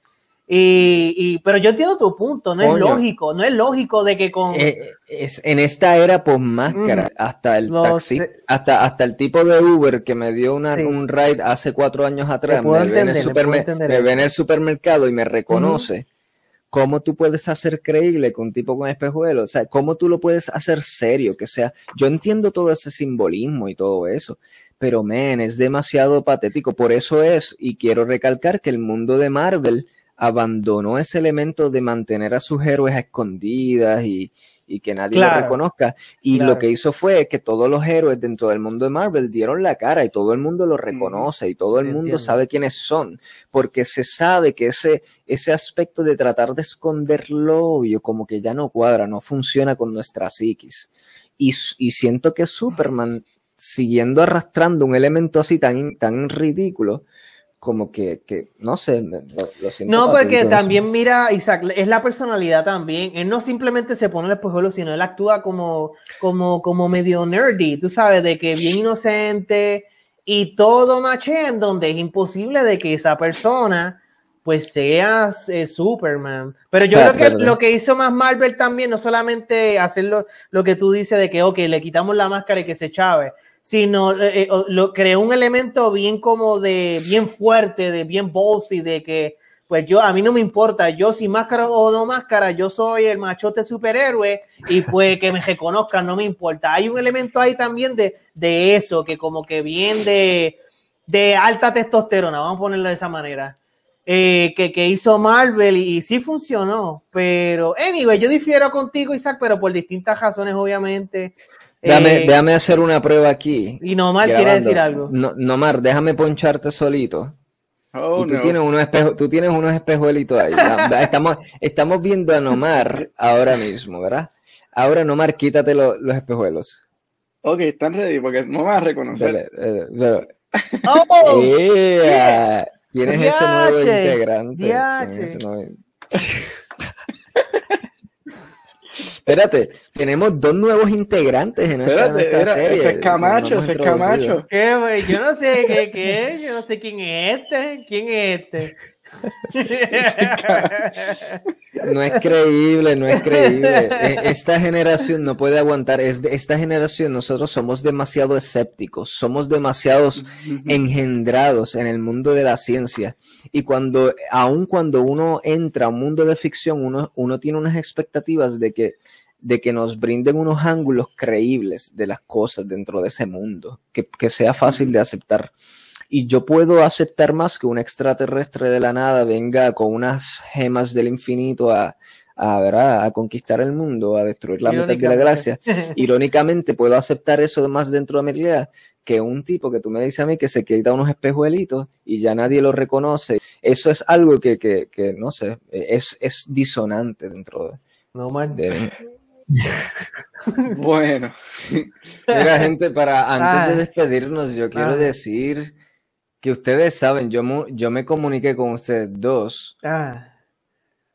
Y, pero yo entiendo tu punto, no es lógico, no es lógico de que con... Eh, es, en esta era por máscara, mm, hasta el taxi, hasta, hasta el tipo de Uber que me dio una, un ride hace cuatro años atrás, me, ve, en el supermercado y me reconoce. ¿Cómo tú puedes hacer creíble que un tipo con espejuelos? O sea, ¿cómo tú lo puedes hacer serio? Que sea, yo entiendo todo ese simbolismo y todo eso, pero men, es demasiado patético. Por eso es, y quiero recalcar que el mundo de Marvel abandonó ese elemento de mantener a sus héroes escondidas y, y que nadie lo reconozca. Y lo que hizo fue que todos los héroes dentro del mundo de Marvel dieron la cara y todo el mundo lo reconoce y todo el mundo sabe quiénes son, porque se sabe que ese, ese aspecto de tratar de esconder lo obvio como que ya no cuadra, no funciona con nuestra psiquis. Y, y siento que Superman, siguiendo arrastrando un elemento así tan, tan ridículo, como que, que no sé, lo, siento. No, porque también mira, Isaac, es la personalidad también. Él no simplemente se pone el espejuelo, sino él actúa como, como, como medio nerdy, tú sabes, de que bien inocente y todo maché en donde es imposible de que esa persona pues sea eh, Superman. Pero yo creo que lo que hizo más Marvel también, no solamente hacer lo, lo, que tú dices de que, ok, le quitamos la máscara y que se chave, sino eh, eh, lo, creó un elemento bien como de, bien fuerte, de bien bossy, de que, pues yo, a mí no me importa, yo sin máscara o no máscara, yo soy el machote superhéroe y pues que me reconozcan, no me importa. Hay un elemento ahí también de, de eso, que como que bien de, de alta testosterona, vamos a ponerlo de esa manera. Eh, que, que, hizo Marvel y, sí funcionó, pero anyway, yo difiero contigo, Isaac, pero por distintas razones, obviamente. Eh, déjame, hacer una prueba aquí. Y Nomar quiere decir algo. No, Nomar, déjame poncharte solito. Oh, tú, tienes unos espejo, tú tienes unos espejuelitos ahí. estamos, estamos viendo a Nomar ahora mismo, ¿verdad? Ahora, Nomar, quítate los espejuelos. Ok, están ready porque no me vas a reconocer. Eh, oh, ¿Quién es ese nuevo integrante? Espérate, tenemos dos nuevos integrantes en esta, serie. Ese es Camacho, ese es Camacho. ¿Qué, güey? Yo no sé qué, qué, yo no sé quién es este, quién es este. No es creíble, no es creíble. E, esta generación no puede aguantar. Esta generación, nosotros somos demasiado escépticos, somos demasiados engendrados en el mundo de la ciencia. Y cuando, aun cuando uno entra a un mundo de ficción, uno, uno tiene unas expectativas de que, de que nos brinden unos ángulos creíbles de las cosas dentro de ese mundo, que, que sea fácil de aceptar y yo puedo aceptar más que un extraterrestre de la nada venga con unas gemas del infinito a, a, a conquistar el mundo, a destruir la mitad de la galaxia. Irónicamente, puedo aceptar eso más dentro de mi realidad que un tipo que tú me dices a mí que se quita unos espejuelitos y ya nadie lo reconoce. Eso es algo que, que, que no sé, es, es disonante dentro de... No, man. bueno. Mira, gente, para antes de ah. despedirnos, yo quiero ah. decir que ustedes saben, yo, yo me comuniqué con ustedes dos. Ah.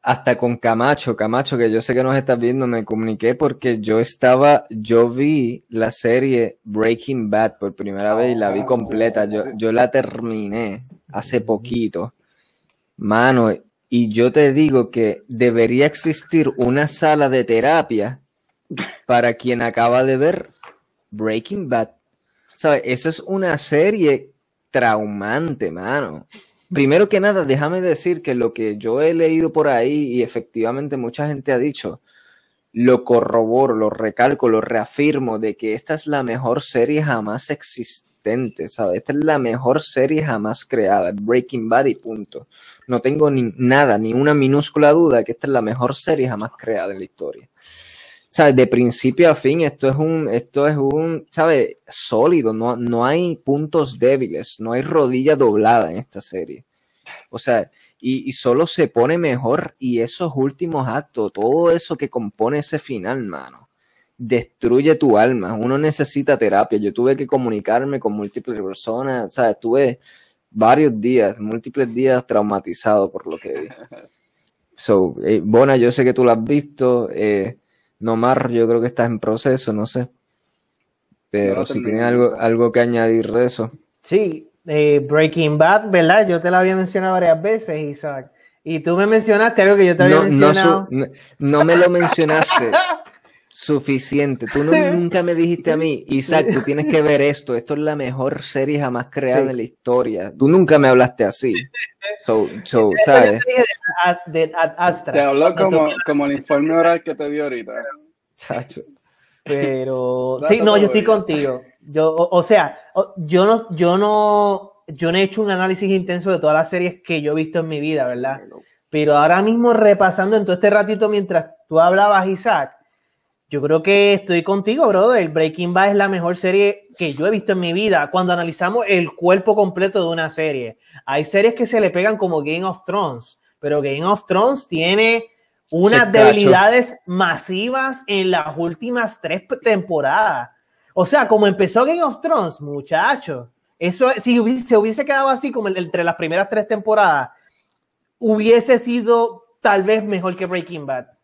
Hasta con Camacho, Camacho, que yo sé que nos estás viendo, me comuniqué porque yo estaba, yo vi la serie Breaking Bad por primera vez y la vi completa. Yo, yo la terminé hace poquito. Mano, y yo te digo que debería existir una sala de terapia para quien acaba de ver Breaking Bad. ¿Sabes? Eso es una serie traumante, mano. Primero que nada, déjame decir que lo que yo he leído por ahí y efectivamente mucha gente ha dicho, lo corroboro, lo recalco, lo reafirmo de que esta es la mejor serie jamás existente, ¿sabes? Esta es la mejor serie jamás creada, Breaking Bad y punto. No tengo ni nada, ni una minúscula duda de que esta es la mejor serie jamás creada en la historia. ¿Sabes? De principio a fin, esto es un, esto es un, ¿sabes? Sólido, no, no hay puntos débiles, no hay rodilla doblada en esta serie. O sea, y, y, solo se pone mejor y esos últimos actos, todo eso que compone ese final, mano, destruye tu alma. Uno necesita terapia. Yo tuve que comunicarme con múltiples personas, ¿sabes? Estuve varios días, múltiples días traumatizado por lo que vi. So, eh, Bona, yo sé que tú lo has visto. Eh, Nomar, yo creo que estás en proceso, no sé. Pero si tienes algo, algo que añadir de eso. Sí, eh, Breaking Bad, ¿verdad? Yo te lo había mencionado varias veces, Isaac. Y tú me mencionaste algo que yo te había mencionado. No, no, me lo mencionaste suficiente. Tú nunca me dijiste a mí, Isaac, tú tienes que ver esto. Esto es la mejor serie jamás creada en la historia. Tú nunca me hablaste así. So, so, ¿sabes? De, Astra. Te habló como, como el informe oral que te dio ahorita. Chacho. Pero sí, no, yo estoy contigo. Yo, o, sea, yo no, yo no, yo no he hecho un análisis intenso de todas las series que yo he visto en mi vida, ¿verdad? Pero ahora mismo repasando en todo este ratito mientras tú hablabas, Isaac, yo creo que estoy contigo, brother. El Breaking Bad es la mejor serie que yo he visto en mi vida. Cuando analizamos el cuerpo completo de una serie, hay series que se le pegan como Game of Thrones, pero Game of Thrones tiene unas debilidades masivas en las últimas tres temporadas. O sea, como empezó Game of Thrones, muchachos, Eso, si se hubiese quedado así como entre las primeras tres temporadas, hubiese sido tal vez mejor que Breaking Bad.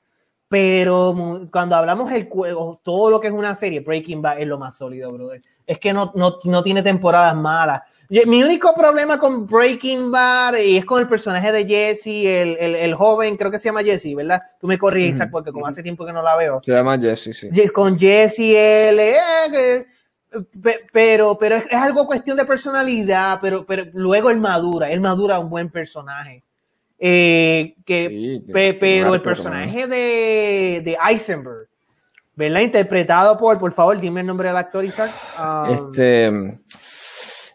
Pero cuando hablamos del juego, todo lo que es una serie, Breaking Bad es lo más sólido, brother. Es que no, no, no tiene temporadas malas. Mi único problema con Breaking Bad y es con el personaje de Jesse, el, el, el joven, creo que se llama Jesse, ¿verdad? Tú me corriges, porque como hace tiempo que no la veo. Se llama Jesse, sí. Con Jesse, él, eh, pero, pero es, algo cuestión de personalidad, pero, pero luego él madura, él madura un buen personaje. Eh, que, pero el personaje de, de Eisenberg, ¿verdad? Interpretado por, por favor, dime el nombre del actor, Isaac. Um, este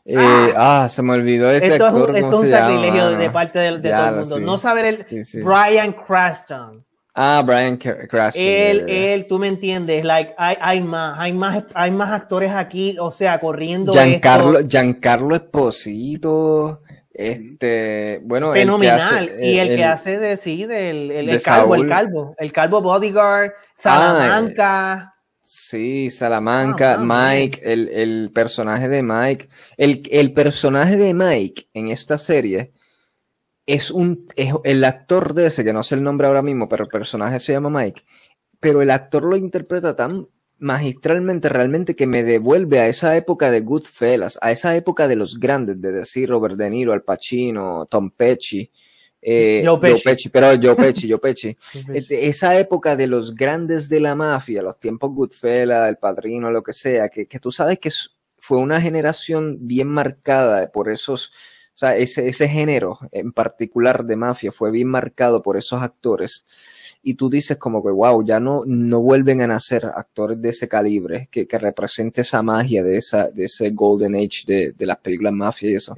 eh, ah, ah, se me olvidó ese esto actor. Es, esto es un sacrilegio de, parte de, todo el mundo. No saber el Brian Cranston. Ah, Brian Cranston. Él, él, tú me entiendes, like, hay, hay, más, hay más, hay más actores aquí, o sea, corriendo. Giancarlo, esto. Giancarlo Esposito. Este, bueno, fenomenal. y el, que hace de sí, del el, calvo, el calvo, el calvo bodyguard, ah, Salamanca. Sí, Salamanca, ah, Mike, el, el, personaje de Mike. El, el, personaje de Mike en esta serie es un. Es el actor de ese, que no sé el nombre ahora mismo, pero el personaje se llama Mike. Pero el actor lo interpreta tan magistralmente realmente que me devuelve a esa época de Goodfellas, a esa época de los grandes, de decir Robert De Niro, Al Pacino, Tom Pesci eh, Joe Pesci. pero Joe Pesci, Joe Pesci. Esa época de los grandes de la mafia, los tiempos Goodfella, El Padrino, lo que sea, que, que tú sabes que fue una generación bien marcada por esos, o sea, ese, ese género en particular de mafia fue bien marcado por esos actores. Y tú dices como que, wow, ya no, no vuelven a nacer actores de ese calibre, que, que represente esa magia de, esa, de ese golden age de, de las películas mafia y eso.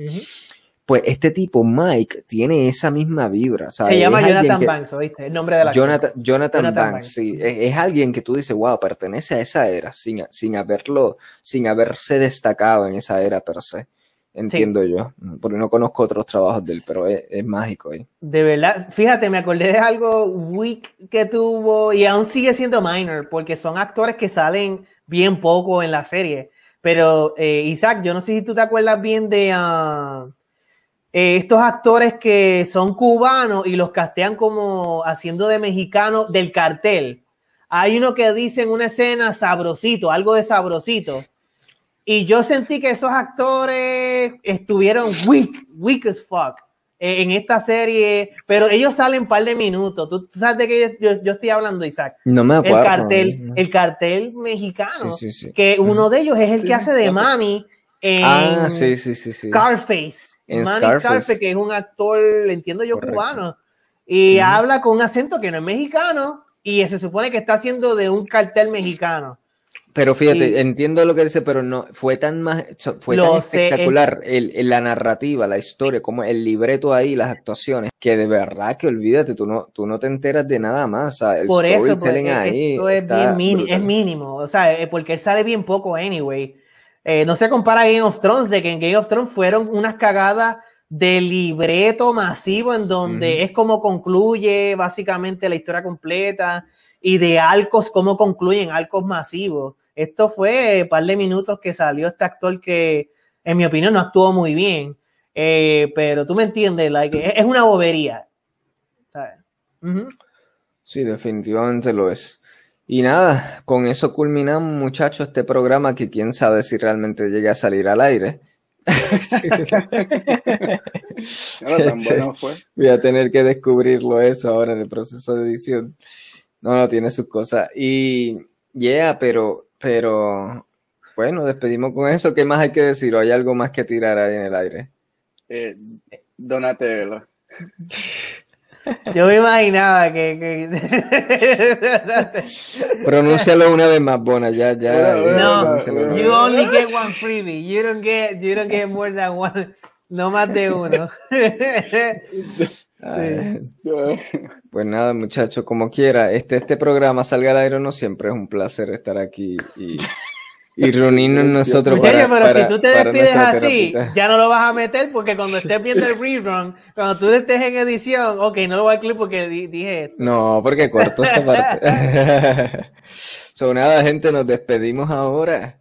Pues este tipo, Mike, tiene esa misma vibra. Se llama Jonathan Banks, ¿oíste? El nombre de la Jonathan, Jonathan, Banks, sí. Es, alguien que tú dices, wow, pertenece a esa era, sin, sin haberlo, sin haberse destacado en esa era per se. Entiendo yo, porque no conozco otros trabajos de él, pero es, mágico ahí. De verdad, fíjate, me acordé de algo weak que tuvo y aún sigue siendo minor, porque son actores que salen bien poco en la serie. Pero, eh, Isaac, yo no sé si tú te acuerdas bien de... Uh, eh, estos actores que son cubanos y los castean como haciendo de mexicano del cartel. Hay uno que dice en una escena sabrosito, algo de sabrosito. Y yo sentí que esos actores estuvieron weak, weak as fuck eh, en esta serie, pero ellos salen un par de minutos. ¿Tú, sabes de qué yo, estoy hablando, Isaac? No me acuerdo. El cartel, el cartel mexicano. Que uno de ellos es el que hace de Manny en ah, sí, sí, sí, Scarface. Manny Scarface. que es un actor, entiendo yo, cubano. Y habla con un acento que no es mexicano y se supone que está haciendo de un cartel mexicano. Pero fíjate, entiendo lo que dice, pero no fue tan más fue tan espectacular el, la narrativa, la historia, como el libreto ahí, las actuaciones, que de verdad que olvídate, tú no, tú no te enteras de nada más. el Por eso, ahí esto es, bien es mínimo, o sea, eh, porque él sale bien poco anyway. Eh, no se compara a Game of Thrones, de que en Game of Thrones fueron unas cagadas de libreto masivo en donde es como concluye básicamente la historia completa y de arcos, cómo concluyen arcos masivos. Esto fue un par de minutos que salió este actor que, en mi opinión, no actuó muy bien. Eh, pero tú me entiendes, es una bobería. Sí, definitivamente lo es. Y nada, con eso culminamos, muchachos, este programa que quién sabe si realmente llegue a salir al aire. Este, voy a tener que descubrirlo eso ahora en el proceso de edición. No, no, tiene sus cosas. Y, yeah, pero, pero, bueno, despedimos con eso. ¿Qué más hay que decir? ¿O hay algo más que tirar ahí en el aire? Eh, Donatello. Yo me imaginaba que. que... Pronúncialo una vez más, Bona, ya, ya. No, you only get one freebie. You don't get, you don't get more than one. No más de uno. Pues nada, muchachos, como quiera, este, este programa salga al aire no siempre es un placer estar aquí y y reunirnos nosotros para, pero si tú te despides así, ya no lo vas a meter porque cuando estés viendo el rerun, cuando tú estés en edición, ok, no lo voy a clip porque dije No, porque corto esta parte. so nada, gente, nos despedimos ahora.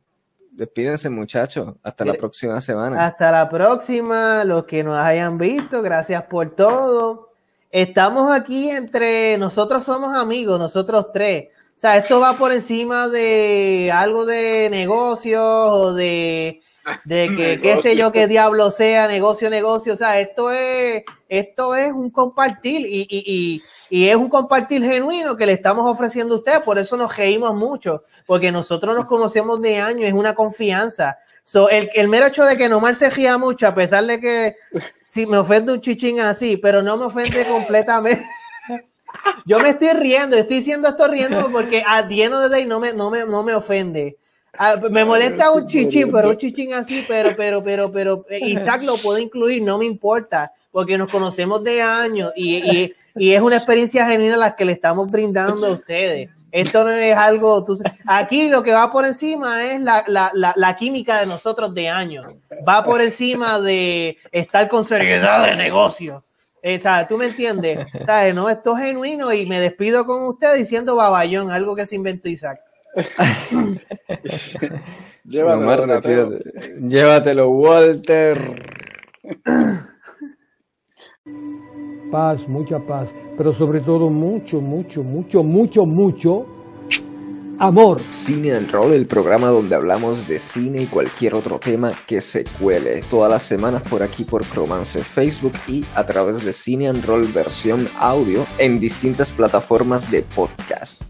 despídense muchachos. Hasta la próxima semana. Hasta la próxima, los que nos hayan visto, gracias por todo. Estamos aquí entre, nosotros somos amigos, nosotros tres. O sea, esto va por encima de algo de negocios o de de que qué sé yo qué diablo sea, negocio, negocio, o sea, esto es, esto es un compartir y, y, y, es un compartir genuino que le estamos ofreciendo a ustedes, por eso nos reímos mucho, porque nosotros nos conocemos de años, es una confianza. So, el, el mero hecho de que Nomar se ría mucho, a pesar de que si me ofende un chichín así, pero no me ofende completamente. Yo me estoy riendo, estoy diciendo esto riendo porque a Dieno de Day no me, no me, no me ofende. Ah, me molesta un chichín, pero un chichín así, pero, pero, pero, pero, eh, Isaac lo puedo incluir, no me importa, porque nos conocemos de años y, y, es una experiencia genuina la que le estamos brindando a ustedes. Esto no es algo, tú, aquí lo que va por encima es la, la, la, la, química de nosotros de años. Va por encima de estar con seriedad de negocio. Eh, ¿sabes? ¿Tú me entiendes? ¿Sabes? No, esto es genuino y me despido con usted diciendo baballón, algo que se inventó Isaac. llévatelo, llévatelo, Walter. Paz, mucha paz, pero sobre todo mucho, mucho, mucho, mucho, mucho amor. Cine and Roll, el programa donde hablamos de cine y cualquier otro tema que se cuele. Todas las semanas por aquí por Cromance Facebook y a través de Cine and Roll versión audio en distintas plataformas de podcast.